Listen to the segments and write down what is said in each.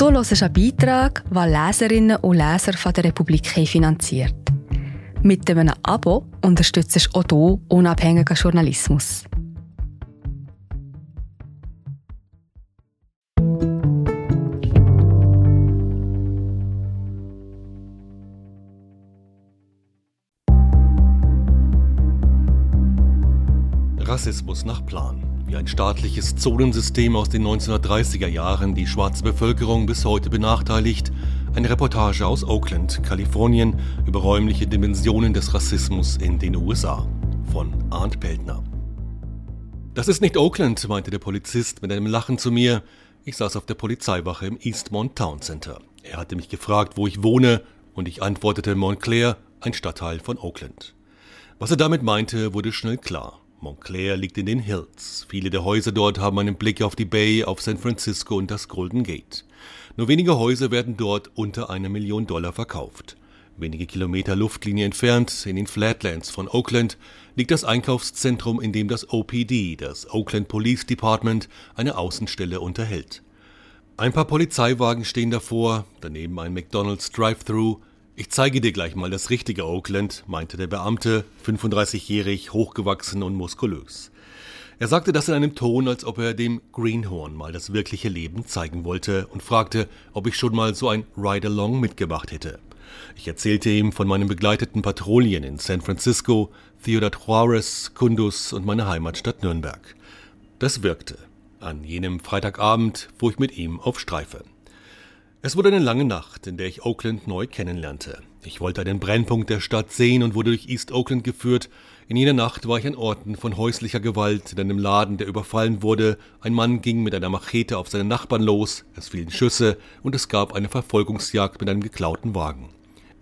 Du hörst einen Beitrag, den Leserinnen und Leser von der Republik finanziert. Mit einem Abo unterstützt du auch du unabhängigen Journalismus. Rassismus nach Plan. Wie ein staatliches Zonensystem aus den 1930er Jahren die schwarze Bevölkerung bis heute benachteiligt. Eine Reportage aus Oakland, Kalifornien über räumliche Dimensionen des Rassismus in den USA. Von Arndt Peltner. Das ist nicht Oakland, meinte der Polizist mit einem Lachen zu mir. Ich saß auf der Polizeiwache im Eastmont Town Center. Er hatte mich gefragt, wo ich wohne, und ich antwortete Montclair, ein Stadtteil von Oakland. Was er damit meinte, wurde schnell klar. Montclair liegt in den Hills. Viele der Häuser dort haben einen Blick auf die Bay, auf San Francisco und das Golden Gate. Nur wenige Häuser werden dort unter einer Million Dollar verkauft. Wenige Kilometer Luftlinie entfernt, in den Flatlands von Oakland, liegt das Einkaufszentrum, in dem das OPD, das Oakland Police Department, eine Außenstelle unterhält. Ein paar Polizeiwagen stehen davor, daneben ein McDonald's Drive-Thru, ich zeige dir gleich mal das richtige Oakland, meinte der Beamte, 35-jährig, hochgewachsen und muskulös. Er sagte das in einem Ton, als ob er dem Greenhorn mal das wirkliche Leben zeigen wollte und fragte, ob ich schon mal so ein Ride-Along mitgemacht hätte. Ich erzählte ihm von meinen begleiteten Patrouillen in San Francisco, Ciudad Juarez, Kundus und meiner Heimatstadt Nürnberg. Das wirkte. An jenem Freitagabend fuhr ich mit ihm auf Streife. Es wurde eine lange Nacht, in der ich Oakland neu kennenlernte. Ich wollte einen Brennpunkt der Stadt sehen und wurde durch East Oakland geführt. In jener Nacht war ich an Orten von häuslicher Gewalt, in einem Laden, der überfallen wurde. Ein Mann ging mit einer Machete auf seine Nachbarn los, es fielen Schüsse und es gab eine Verfolgungsjagd mit einem geklauten Wagen.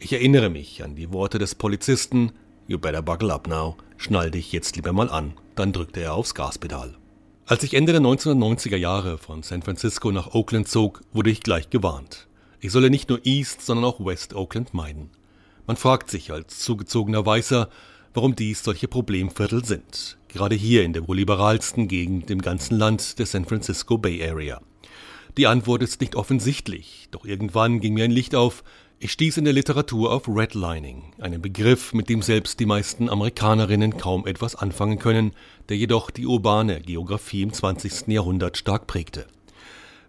Ich erinnere mich an die Worte des Polizisten, You better buckle up now, schnall dich jetzt lieber mal an. Dann drückte er aufs Gaspedal. Als ich Ende der 1990er Jahre von San Francisco nach Oakland zog, wurde ich gleich gewarnt. Ich solle nicht nur East, sondern auch West Oakland meiden. Man fragt sich als zugezogener Weißer, warum dies solche Problemviertel sind. Gerade hier in der wohl liberalsten Gegend im ganzen Land der San Francisco Bay Area. Die Antwort ist nicht offensichtlich, doch irgendwann ging mir ein Licht auf, ich stieß in der Literatur auf Redlining, einen Begriff, mit dem selbst die meisten Amerikanerinnen kaum etwas anfangen können, der jedoch die urbane Geografie im 20. Jahrhundert stark prägte.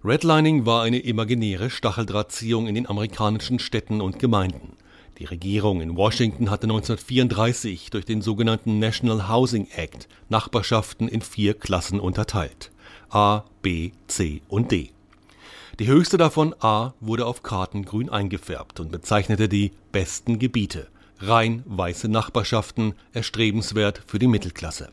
Redlining war eine imaginäre Stacheldrahtziehung in den amerikanischen Städten und Gemeinden. Die Regierung in Washington hatte 1934 durch den sogenannten National Housing Act Nachbarschaften in vier Klassen unterteilt. A, B, C und D. Die höchste davon, A, wurde auf Karten grün eingefärbt und bezeichnete die besten Gebiete, rein weiße Nachbarschaften, erstrebenswert für die Mittelklasse.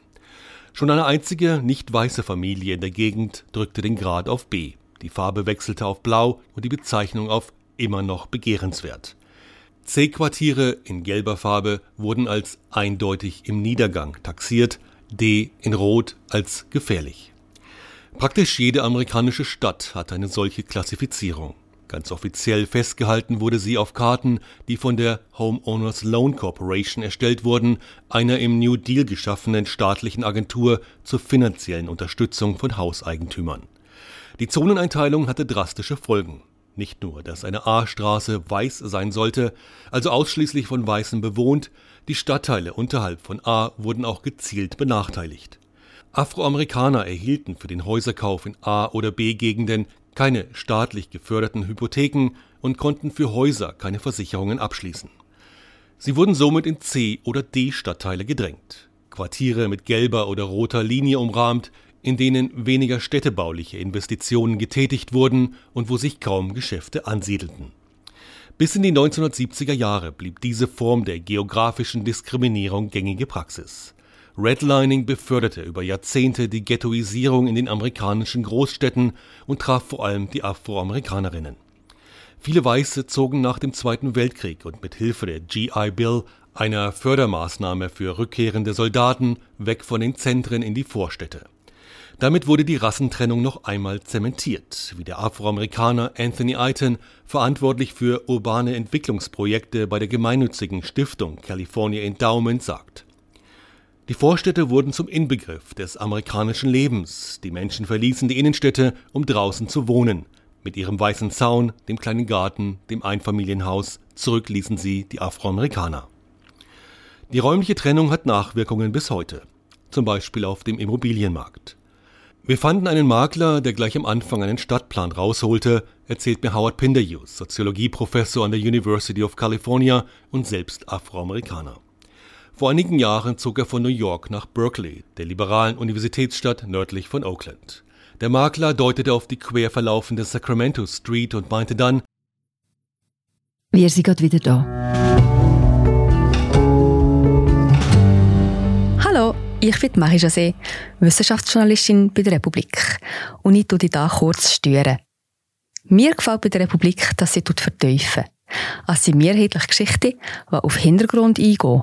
Schon eine einzige nicht weiße Familie in der Gegend drückte den Grad auf B. Die Farbe wechselte auf Blau und die Bezeichnung auf immer noch begehrenswert. C-Quartiere in gelber Farbe wurden als eindeutig im Niedergang taxiert, D in Rot als gefährlich. Praktisch jede amerikanische Stadt hat eine solche Klassifizierung. Ganz offiziell festgehalten wurde sie auf Karten, die von der Homeowners Loan Corporation erstellt wurden, einer im New Deal geschaffenen staatlichen Agentur zur finanziellen Unterstützung von Hauseigentümern. Die Zoneneinteilung hatte drastische Folgen. Nicht nur, dass eine A-Straße weiß sein sollte, also ausschließlich von Weißen bewohnt, die Stadtteile unterhalb von A wurden auch gezielt benachteiligt. Afroamerikaner erhielten für den Häuserkauf in A- oder B-Gegenden keine staatlich geförderten Hypotheken und konnten für Häuser keine Versicherungen abschließen. Sie wurden somit in C- oder D-Stadtteile gedrängt, Quartiere mit gelber oder roter Linie umrahmt, in denen weniger städtebauliche Investitionen getätigt wurden und wo sich kaum Geschäfte ansiedelten. Bis in die 1970er Jahre blieb diese Form der geografischen Diskriminierung gängige Praxis. Redlining beförderte über Jahrzehnte die Ghettoisierung in den amerikanischen Großstädten und traf vor allem die Afroamerikanerinnen. Viele Weiße zogen nach dem Zweiten Weltkrieg und mit Hilfe der GI Bill, einer Fördermaßnahme für rückkehrende Soldaten, weg von den Zentren in die Vorstädte. Damit wurde die Rassentrennung noch einmal zementiert, wie der Afroamerikaner Anthony Aiton, verantwortlich für urbane Entwicklungsprojekte bei der gemeinnützigen Stiftung California Endowment, sagt. Die Vorstädte wurden zum Inbegriff des amerikanischen Lebens. Die Menschen verließen die Innenstädte, um draußen zu wohnen. Mit ihrem weißen Zaun, dem kleinen Garten, dem Einfamilienhaus zurückließen sie die Afroamerikaner. Die räumliche Trennung hat Nachwirkungen bis heute, zum Beispiel auf dem Immobilienmarkt. Wir fanden einen Makler, der gleich am Anfang einen Stadtplan rausholte, erzählt mir Howard Pinderhughes, Soziologieprofessor an der University of California und selbst Afroamerikaner. Vor einigen Jahren zog er von New York nach Berkeley, der liberalen Universitätsstadt nördlich von Oakland. Der Makler deutete auf die quer verlaufende Sacramento Street und meinte dann, Wir sind gerade wieder da. Hallo, ich bin Marie José, Wissenschaftsjournalistin bei der Republik. Und ich tue dich hier kurz stören. Mir gefällt bei der Republik, dass sie vertiefen. Es sind mehrheitlich Geschichten, die auf Hintergrund eingehen.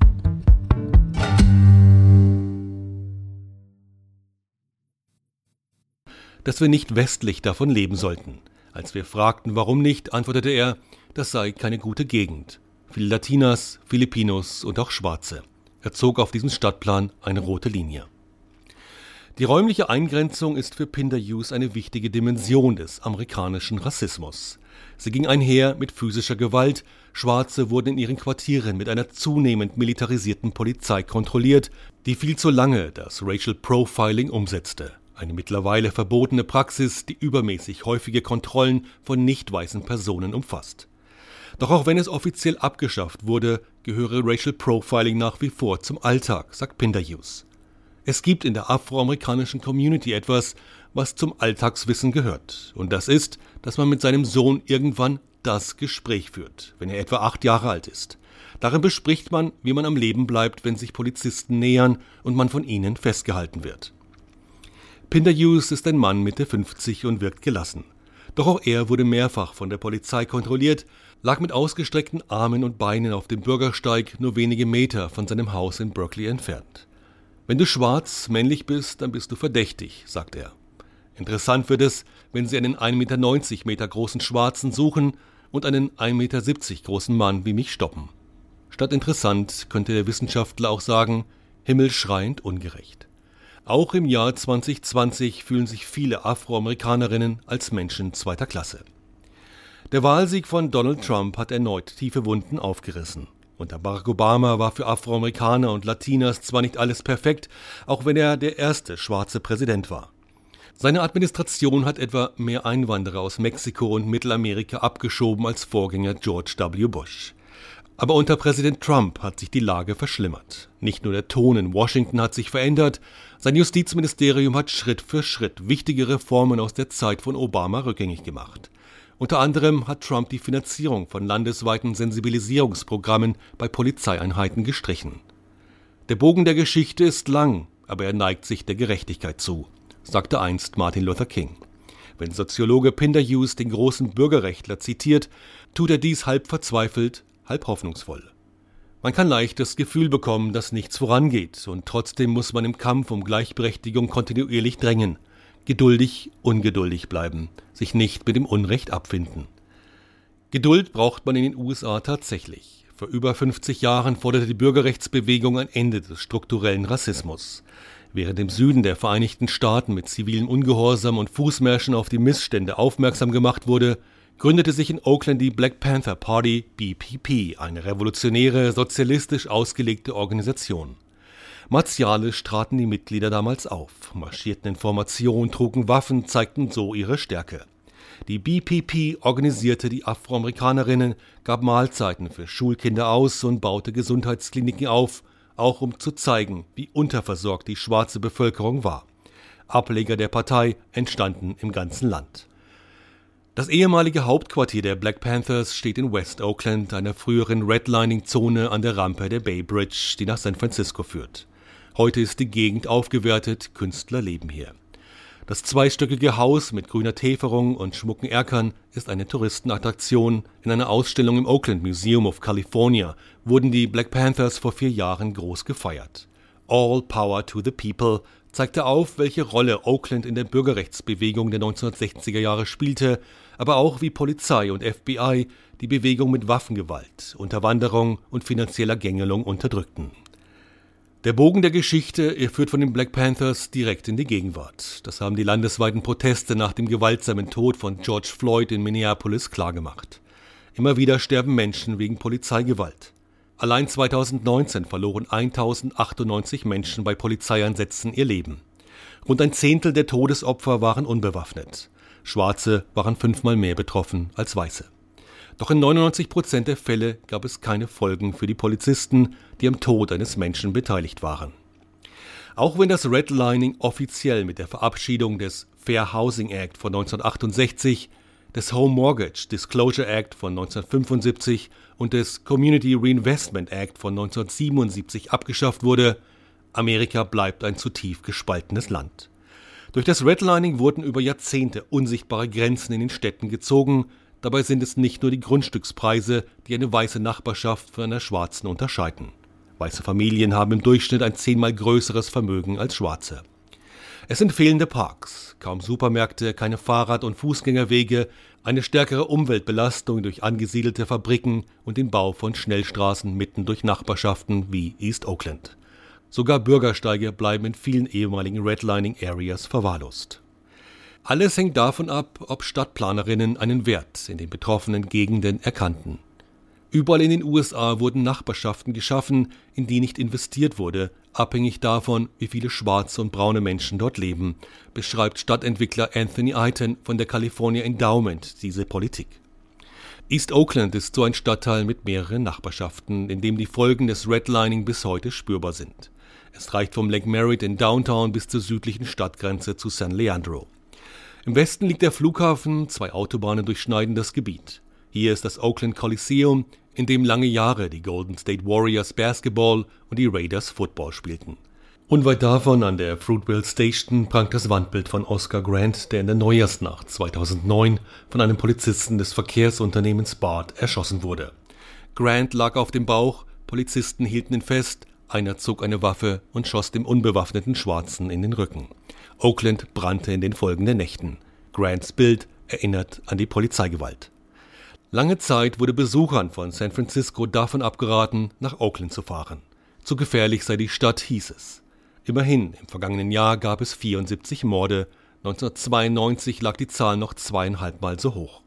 Dass wir nicht westlich davon leben sollten. Als wir fragten, warum nicht, antwortete er, das sei keine gute Gegend. Viele Latinas, Filipinos und auch Schwarze. Er zog auf diesem Stadtplan eine rote Linie. Die räumliche Eingrenzung ist für Pinderhughes eine wichtige Dimension des amerikanischen Rassismus. Sie ging einher mit physischer Gewalt, Schwarze wurden in ihren Quartieren mit einer zunehmend militarisierten Polizei kontrolliert, die viel zu lange das Racial Profiling umsetzte, eine mittlerweile verbotene Praxis, die übermäßig häufige Kontrollen von nicht weißen Personen umfasst. Doch auch wenn es offiziell abgeschafft wurde, gehöre Racial Profiling nach wie vor zum Alltag, sagt Pinderhughes. Es gibt in der afroamerikanischen Community etwas, was zum Alltagswissen gehört. Und das ist, dass man mit seinem Sohn irgendwann das Gespräch führt, wenn er etwa acht Jahre alt ist. Darin bespricht man, wie man am Leben bleibt, wenn sich Polizisten nähern und man von ihnen festgehalten wird. Pinder Hughes ist ein Mann Mitte 50 und wirkt gelassen. Doch auch er wurde mehrfach von der Polizei kontrolliert, lag mit ausgestreckten Armen und Beinen auf dem Bürgersteig nur wenige Meter von seinem Haus in Berkeley entfernt. Wenn du schwarz, männlich bist, dann bist du verdächtig, sagt er. Interessant wird es, wenn sie einen 1,90 Meter großen Schwarzen suchen und einen 1,70 Meter großen Mann wie mich stoppen. Statt interessant könnte der Wissenschaftler auch sagen, himmelschreiend ungerecht. Auch im Jahr 2020 fühlen sich viele Afroamerikanerinnen als Menschen zweiter Klasse. Der Wahlsieg von Donald Trump hat erneut tiefe Wunden aufgerissen. Unter Barack Obama war für Afroamerikaner und Latinas zwar nicht alles perfekt, auch wenn er der erste schwarze Präsident war. Seine Administration hat etwa mehr Einwanderer aus Mexiko und Mittelamerika abgeschoben als Vorgänger George W. Bush. Aber unter Präsident Trump hat sich die Lage verschlimmert. Nicht nur der Ton in Washington hat sich verändert, sein Justizministerium hat Schritt für Schritt wichtige Reformen aus der Zeit von Obama rückgängig gemacht. Unter anderem hat Trump die Finanzierung von landesweiten Sensibilisierungsprogrammen bei Polizeieinheiten gestrichen. Der Bogen der Geschichte ist lang, aber er neigt sich der Gerechtigkeit zu, sagte einst Martin Luther King. Wenn Soziologe Pinder Hughes den großen Bürgerrechtler zitiert, tut er dies halb verzweifelt, halb hoffnungsvoll. Man kann leicht das Gefühl bekommen, dass nichts vorangeht, und trotzdem muss man im Kampf um Gleichberechtigung kontinuierlich drängen – geduldig, ungeduldig bleiben, sich nicht mit dem Unrecht abfinden. Geduld braucht man in den USA tatsächlich. Vor über 50 Jahren forderte die Bürgerrechtsbewegung ein Ende des strukturellen Rassismus. Während im Süden der Vereinigten Staaten mit zivilem Ungehorsam und Fußmärschen auf die Missstände aufmerksam gemacht wurde, gründete sich in Oakland die Black Panther Party BPP, eine revolutionäre, sozialistisch ausgelegte Organisation. Martialisch traten die Mitglieder damals auf, marschierten in Formation, trugen Waffen, zeigten so ihre Stärke. Die BPP organisierte die Afroamerikanerinnen, gab Mahlzeiten für Schulkinder aus und baute Gesundheitskliniken auf, auch um zu zeigen, wie unterversorgt die schwarze Bevölkerung war. Ableger der Partei entstanden im ganzen Land. Das ehemalige Hauptquartier der Black Panthers steht in West Oakland, einer früheren Redlining-Zone an der Rampe der Bay Bridge, die nach San Francisco führt. Heute ist die Gegend aufgewertet, Künstler leben hier. Das zweistöckige Haus mit grüner Täferung und schmucken Erkern ist eine Touristenattraktion. In einer Ausstellung im Oakland Museum of California wurden die Black Panthers vor vier Jahren groß gefeiert. All Power to the People zeigte auf, welche Rolle Oakland in der Bürgerrechtsbewegung der 1960er Jahre spielte, aber auch wie Polizei und FBI die Bewegung mit Waffengewalt, Unterwanderung und finanzieller Gängelung unterdrückten. Der Bogen der Geschichte führt von den Black Panthers direkt in die Gegenwart. Das haben die landesweiten Proteste nach dem gewaltsamen Tod von George Floyd in Minneapolis klargemacht. Immer wieder sterben Menschen wegen Polizeigewalt. Allein 2019 verloren 1098 Menschen bei Polizeieinsätzen ihr Leben. Rund ein Zehntel der Todesopfer waren unbewaffnet. Schwarze waren fünfmal mehr betroffen als Weiße. Doch in 99 Prozent der Fälle gab es keine Folgen für die Polizisten, die am Tod eines Menschen beteiligt waren. Auch wenn das Redlining offiziell mit der Verabschiedung des Fair Housing Act von 1968, des Home Mortgage Disclosure Act von 1975 und des Community Reinvestment Act von 1977 abgeschafft wurde, Amerika bleibt ein zu tief gespaltenes Land. Durch das Redlining wurden über Jahrzehnte unsichtbare Grenzen in den Städten gezogen, Dabei sind es nicht nur die Grundstückspreise, die eine weiße Nachbarschaft von einer schwarzen unterscheiden. Weiße Familien haben im Durchschnitt ein zehnmal größeres Vermögen als schwarze. Es sind fehlende Parks, kaum Supermärkte, keine Fahrrad- und Fußgängerwege, eine stärkere Umweltbelastung durch angesiedelte Fabriken und den Bau von Schnellstraßen mitten durch Nachbarschaften wie East Oakland. Sogar Bürgersteige bleiben in vielen ehemaligen Redlining Areas verwahrlost. Alles hängt davon ab, ob Stadtplanerinnen einen Wert in den betroffenen Gegenden erkannten. Überall in den USA wurden Nachbarschaften geschaffen, in die nicht investiert wurde, abhängig davon, wie viele schwarze und braune Menschen dort leben, beschreibt Stadtentwickler Anthony Eiton von der California Endowment diese Politik. East Oakland ist so ein Stadtteil mit mehreren Nachbarschaften, in dem die Folgen des Redlining bis heute spürbar sind. Es reicht vom Lake Merritt in Downtown bis zur südlichen Stadtgrenze zu San Leandro. Im Westen liegt der Flughafen, zwei Autobahnen durchschneiden das Gebiet. Hier ist das Oakland Coliseum, in dem lange Jahre die Golden State Warriors Basketball und die Raiders Football spielten. Unweit davon an der Fruitville Station prangt das Wandbild von Oscar Grant, der in der Neujahrsnacht 2009 von einem Polizisten des Verkehrsunternehmens BART erschossen wurde. Grant lag auf dem Bauch, Polizisten hielten ihn fest, einer zog eine Waffe und schoss dem unbewaffneten Schwarzen in den Rücken. Oakland brannte in den folgenden Nächten. Grants Bild erinnert an die Polizeigewalt. Lange Zeit wurde Besuchern von San Francisco davon abgeraten, nach Oakland zu fahren. Zu gefährlich sei die Stadt, hieß es. Immerhin, im vergangenen Jahr gab es 74 Morde, 1992 lag die Zahl noch zweieinhalb Mal so hoch.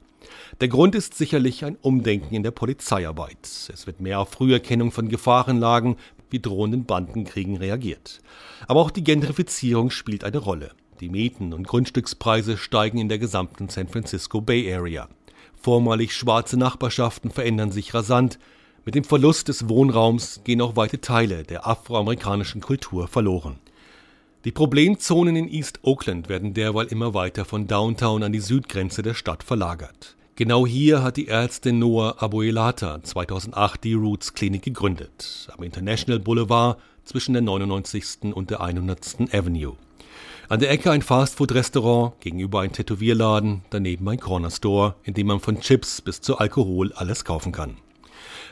Der Grund ist sicherlich ein Umdenken in der Polizeiarbeit. Es wird mehr auf Früherkennung von Gefahrenlagen wie drohenden Bandenkriegen reagiert. Aber auch die Gentrifizierung spielt eine Rolle. Die Mieten und Grundstückspreise steigen in der gesamten San Francisco Bay Area. Vormalig schwarze Nachbarschaften verändern sich rasant. Mit dem Verlust des Wohnraums gehen auch weite Teile der afroamerikanischen Kultur verloren. Die Problemzonen in East Oakland werden derweil immer weiter von Downtown an die Südgrenze der Stadt verlagert. Genau hier hat die Ärztin Noah Abuelata 2008 die Roots Klinik gegründet, am International Boulevard zwischen der 99. und der 100. Avenue. An der Ecke ein Fastfood-Restaurant, gegenüber ein Tätowierladen, daneben ein Corner Store, in dem man von Chips bis zu Alkohol alles kaufen kann.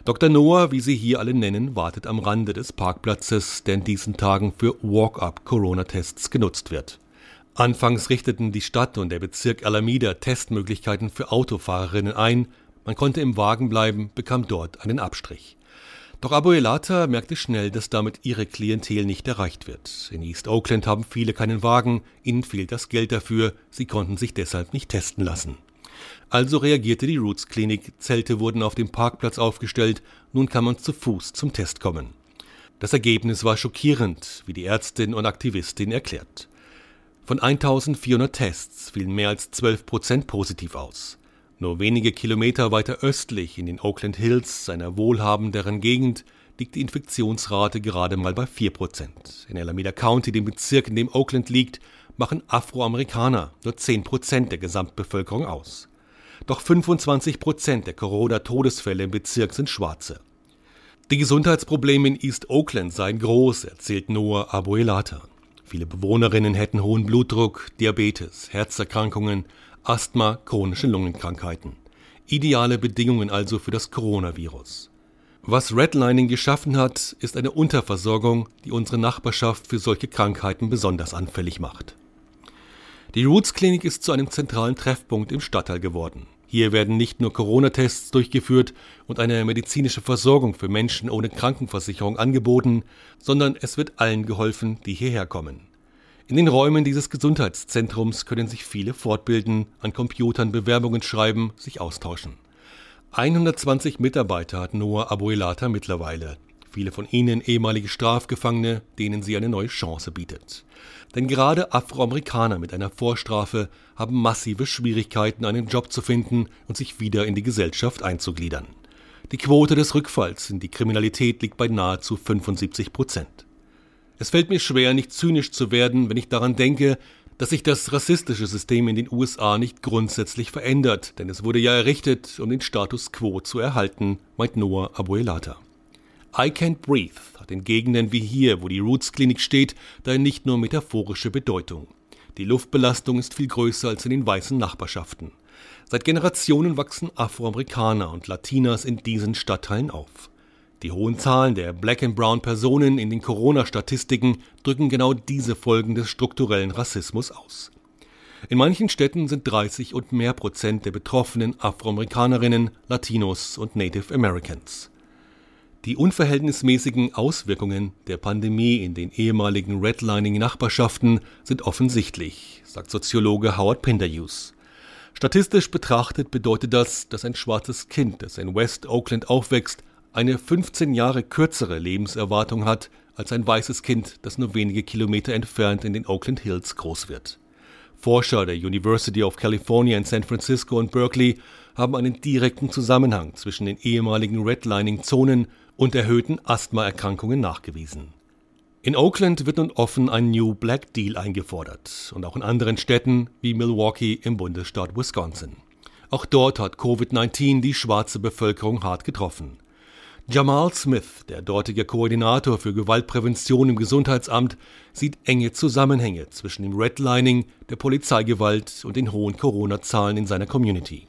Dr. Noah, wie sie hier alle nennen, wartet am Rande des Parkplatzes, der in diesen Tagen für Walk-up-Corona-Tests genutzt wird. Anfangs richteten die Stadt und der Bezirk Alameda Testmöglichkeiten für Autofahrerinnen ein. Man konnte im Wagen bleiben, bekam dort einen Abstrich. Doch Abuelata merkte schnell, dass damit ihre Klientel nicht erreicht wird. In East Oakland haben viele keinen Wagen, ihnen fehlt das Geld dafür, sie konnten sich deshalb nicht testen lassen. Also reagierte die Roots Klinik, Zelte wurden auf dem Parkplatz aufgestellt, nun kann man zu Fuß zum Test kommen. Das Ergebnis war schockierend, wie die Ärztin und Aktivistin erklärt. Von 1400 Tests fielen mehr als 12 Prozent positiv aus. Nur wenige Kilometer weiter östlich in den Oakland Hills, einer wohlhabenderen Gegend, liegt die Infektionsrate gerade mal bei 4 Prozent. In Alameda County, dem Bezirk, in dem Oakland liegt, machen Afroamerikaner nur 10 Prozent der Gesamtbevölkerung aus. Doch 25 Prozent der Corona-Todesfälle im Bezirk sind Schwarze. Die Gesundheitsprobleme in East Oakland seien groß, erzählt Noah Abuelata. Viele Bewohnerinnen hätten hohen Blutdruck, Diabetes, Herzerkrankungen, Asthma, chronische Lungenkrankheiten. Ideale Bedingungen also für das Coronavirus. Was Redlining geschaffen hat, ist eine Unterversorgung, die unsere Nachbarschaft für solche Krankheiten besonders anfällig macht. Die Roots Klinik ist zu einem zentralen Treffpunkt im Stadtteil geworden. Hier werden nicht nur Corona-Tests durchgeführt und eine medizinische Versorgung für Menschen ohne Krankenversicherung angeboten, sondern es wird allen geholfen, die hierher kommen. In den Räumen dieses Gesundheitszentrums können sich viele fortbilden, an Computern Bewerbungen schreiben, sich austauschen. 120 Mitarbeiter hat Noah Abuelata mittlerweile. Viele von ihnen ehemalige Strafgefangene, denen sie eine neue Chance bietet. Denn gerade Afroamerikaner mit einer Vorstrafe haben massive Schwierigkeiten, einen Job zu finden und sich wieder in die Gesellschaft einzugliedern. Die Quote des Rückfalls in die Kriminalität liegt bei nahezu 75 Prozent. Es fällt mir schwer, nicht zynisch zu werden, wenn ich daran denke, dass sich das rassistische System in den USA nicht grundsätzlich verändert, denn es wurde ja errichtet, um den Status quo zu erhalten, meint Noah Abuelata. I Can't Breathe hat in Gegenden wie hier, wo die Roots Klinik steht, daher nicht nur metaphorische Bedeutung. Die Luftbelastung ist viel größer als in den weißen Nachbarschaften. Seit Generationen wachsen Afroamerikaner und Latinas in diesen Stadtteilen auf. Die hohen Zahlen der Black and Brown Personen in den Corona-Statistiken drücken genau diese Folgen des strukturellen Rassismus aus. In manchen Städten sind 30 und mehr Prozent der Betroffenen Afroamerikanerinnen, Latinos und Native Americans. Die unverhältnismäßigen Auswirkungen der Pandemie in den ehemaligen Redlining-Nachbarschaften sind offensichtlich, sagt Soziologe Howard Pinderhughes. Statistisch betrachtet bedeutet das, dass ein schwarzes Kind, das in West Oakland aufwächst, eine 15 Jahre kürzere Lebenserwartung hat als ein weißes Kind, das nur wenige Kilometer entfernt in den Oakland Hills groß wird. Forscher der University of California in San Francisco und Berkeley haben einen direkten Zusammenhang zwischen den ehemaligen Redlining-Zonen und erhöhten Asthmaerkrankungen nachgewiesen. In Oakland wird nun offen ein New Black Deal eingefordert und auch in anderen Städten wie Milwaukee im Bundesstaat Wisconsin. Auch dort hat Covid-19 die schwarze Bevölkerung hart getroffen. Jamal Smith, der dortige Koordinator für Gewaltprävention im Gesundheitsamt, sieht enge Zusammenhänge zwischen dem Redlining, der Polizeigewalt und den hohen Corona-Zahlen in seiner Community.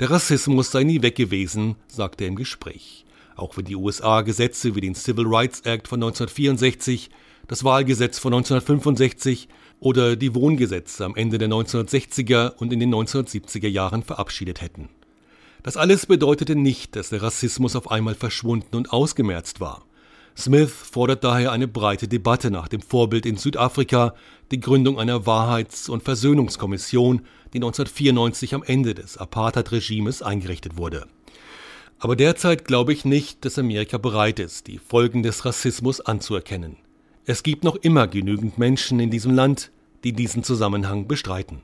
Der Rassismus sei nie weg gewesen, sagt er im Gespräch. Auch wenn die USA Gesetze wie den Civil Rights Act von 1964, das Wahlgesetz von 1965 oder die Wohngesetze am Ende der 1960er und in den 1970er Jahren verabschiedet hätten. Das alles bedeutete nicht, dass der Rassismus auf einmal verschwunden und ausgemerzt war. Smith fordert daher eine breite Debatte nach dem Vorbild in Südafrika, die Gründung einer Wahrheits- und Versöhnungskommission, die 1994 am Ende des Apartheid-Regimes eingerichtet wurde. Aber derzeit glaube ich nicht, dass Amerika bereit ist, die Folgen des Rassismus anzuerkennen. Es gibt noch immer genügend Menschen in diesem Land, die diesen Zusammenhang bestreiten.